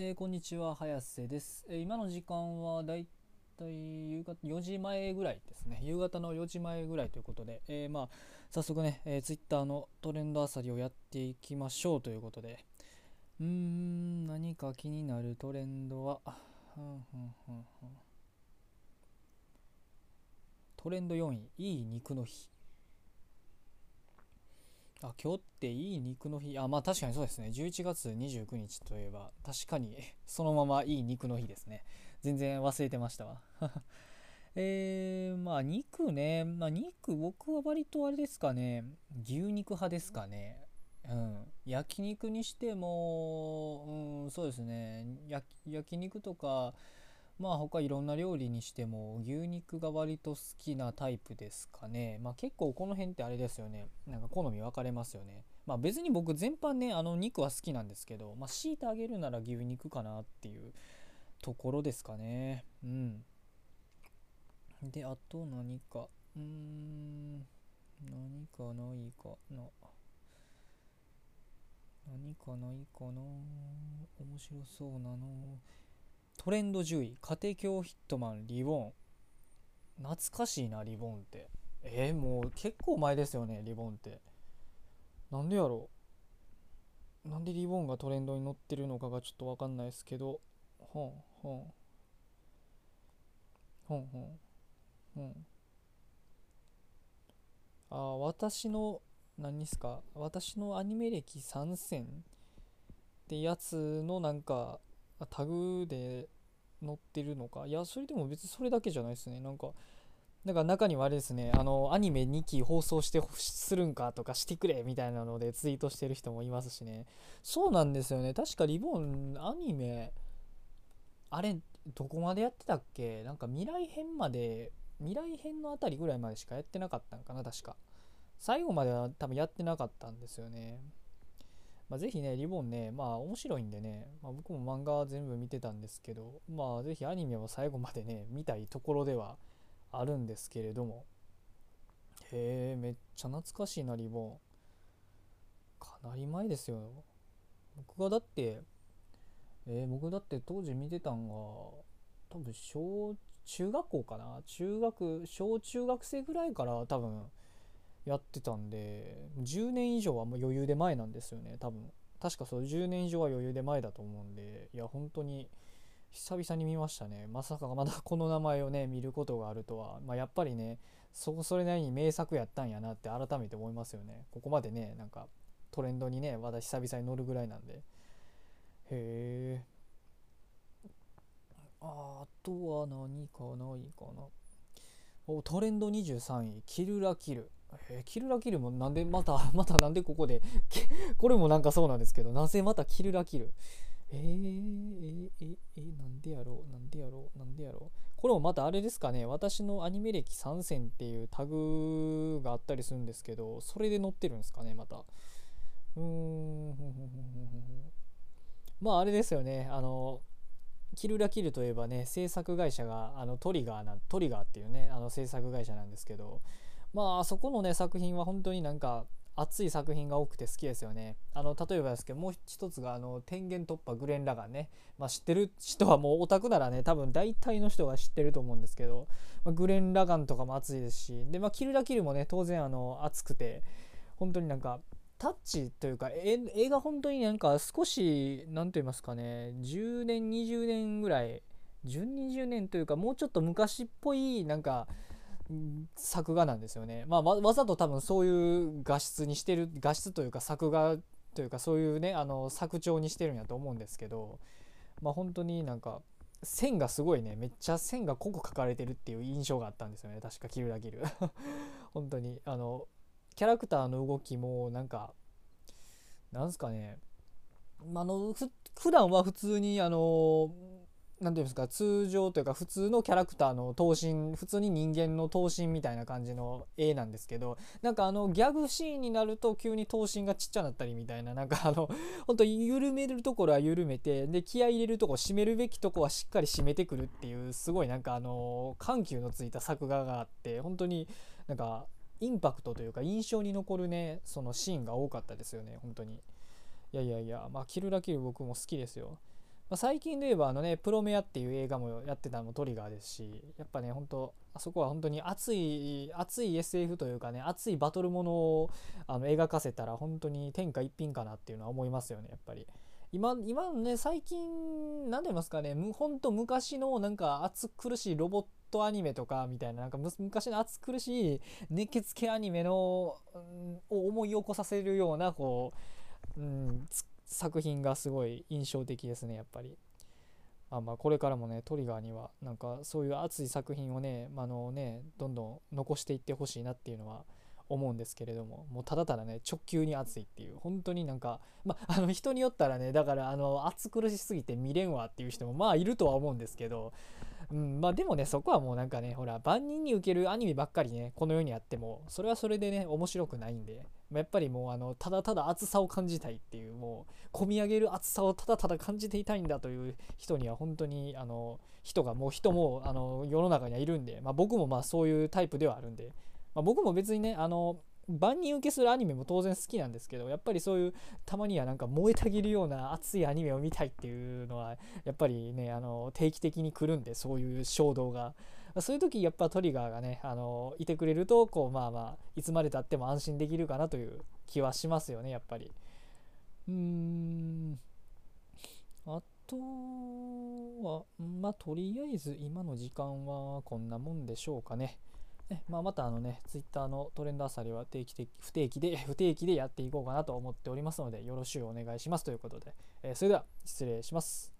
えーこんにちは、早瀬です。えー今の時間はだいたい夕方4時前ぐらいですね。夕方の4時前ぐらいということで、えーまあ、早速ね、えー、Twitter のトレンドあさりをやっていきましょうということで、うーん、何か気になるトレンドは、トレンド4位、いい肉の日。あ、今日っていい肉の日？あ、まあ確かにそうですね。11月29日といえば、確かに そのままいい肉の日ですね。全然忘れてましたわ。えー、まあ肉ね。まあ肉、僕は割とあれですかね。牛肉派ですかね。うん。焼肉にしても、うん、そうですね。焼焼肉とか、まあ他いろんな料理にしても牛肉が割と好きなタイプですかね。まあ結構この辺ってあれですよね。なんか好み分かれますよね。まあ別に僕全般ね、あの肉は好きなんですけど、まあ強いてあげるなら牛肉かなっていうところですかね。うん。で、あと何か、うーん、何かないかな。何かないかな。面白そうなの。トレンド10位家庭教ヒットマンリボン。懐かしいなリボンって。えー、もう結構前ですよねリボンって。なんでやろう。なんでリボンがトレンドに乗ってるのかがちょっとわかんないですけど。ほんほん。ほんほん。ほん。あー私の何ですか？私のアニメ歴参戦ってやつのなんかタグで載ってるのか。いやそれでも別にそれだけじゃないですね。なんかなんか中にはあれですね。あのアニメ2期放送してするんかとかしてくれみたいなのでツイートしてる人もいますしね。そうなんですよね。確かリボンアニメあれどこまでやってたっけ？なんか未来編まで未来編のあたりぐらいまでしかやってなかったんかな確か。最後までは多分やってなかったんですよね。まあ、ぜひね、リボンね、まあ面白いんでね、まあ、僕も漫画全部見てたんですけど、まあぜひアニメは最後までね、見たいところではあるんですけれども、へえ、めっちゃ懐かしいな、リボン。かなり前ですよ。僕がだって、えー僕だって当時見てたんが、多分小、中学校かな？中学、小中学生ぐらいから多分、やってたんで10年以上はもう余裕で前なんですよね多分。確かそう10年以上は余裕で前だと思うんでいや本当に久々に見ましたね。まさかまだこの名前をね見ることがあるとは、まあ、やっぱりねそそれなりに名作やったんやなって改めて思いますよね。ここまでねなんかトレンドにねまだ久々に乗るぐらいなんで。へえあとは何かないかな。おトレンド23位。キルラキル。えーキルラキルもなんでまたまたなんでここでこれもなんかそうなんですけどなぜまたキルラキル？えー、えー、えー、えーなんでやろう？なんでやろう？なんでやろう？これもまたあれですかね。私のアニメ歴参戦っていうタグがあったりするんですけどそれで載ってるんですかねまた。うーん。まああれですよね。あのキルラキルといえばね制作会社があのトリガーなトリガーっていうねあの制作会社なんですけどまあそこのね作品は本当になんか熱い作品が多くて好きですよね。あの例えばですけどもう一つがあの天元突破グレン・ラガンね、まあ、知ってる？人はもうオタクならね多分大体の人が知ってると思うんですけど、まあ、グレン・ラガンとかも熱いですし。で、まあ、キルラキルもね当然あの熱くて。本当になんかタッチというか映画本当になんか少し何と言いますかね。10年20年ぐらい。10、20年というかもうちょっと昔っぽいなんか作画なんですよね。まあ、わざと多分そういう画質にしてる画質というか作画というかそういうねあの作調にしてるんやと思うんですけどまあ本当になんか線がすごいねめっちゃ線が濃く描かれてるっていう印象があったんですよね。確かキルラキル。本当にあのキャラクターの動きもなんかなんすかね。まあのふ普段は普通にあのなんていうんですか通常というか普通のキャラクターの頭身普通に人間の頭身みたいな感じの絵なんですけどなんかあのギャグシーンになると急に頭身がちっちゃなったりみたいななんかあの 本当緩めるところは緩めてで気合い入れるとこ締めるべきとこはしっかり締めてくるっていうすごいなんかあの緩急のついた作画があって本当になんかインパクトというか印象に残るねそのシーンが多かったですよね本当に。いやいやいやまあキルラキル僕も好きですよ。まあ、最近で言えばあのねプロメアっていう映画もやってたのもトリガーですしやっぱね本当あそこは本当に熱い熱い SF というかね熱いバトルものをあの描かせたら本当に天下一品かなっていうのは思いますよねやっぱり。今今ね最近何て言いますかね本当昔のなんか熱苦しいロボットアニメとかみたいななんか昔の熱苦しい熱血系アニメの、うん、を思い起こさせるようなこう、うん、作品がすごい印象的ですねやっぱり。あまあこれからもねトリガーにはなんかそういう熱い作品をね,、まあのねどんどん残していってほしいなっていうのは思うんですけれどももうただただね直球に熱いっていう本当になんかまあ あの人によったらねだからあの暑苦しすぎて見れんわっていう人もまあいるとは思うんですけどうん、まあでもねそこはもうなんかねほら万人に受けるアニメばっかりねこの世にあってもそれはそれでね面白くないんで、まあ、やっぱりもうあのただただ熱さを感じたいっていうもう込み上げる熱さをただただ感じていたいんだという人には本当にあの人がもう人もあの世の中にはいるんで、まあ、僕もまあそういうタイプではあるんで、まあ、僕も別にねあの万人受けするアニメも当然好きなんですけどやっぱりそういうたまにはなんか燃えたぎるような熱いアニメを見たいっていうのはやっぱりねあの定期的に来るんでそういう衝動がそういう時やっぱトリガーがねあのいてくれるとこうまあまあいつまでたっても安心できるかなという気はしますよねやっぱり。うーん。あとはまあとりあえず今の時間はこんなもんでしょうかね。ねまあ、またあのね、ツイッターのトレンドあさりは定期的、不定期で、不定期でやっていこうかなと思っておりますので、よろしくお願いしますということで、えー、それでは失礼します。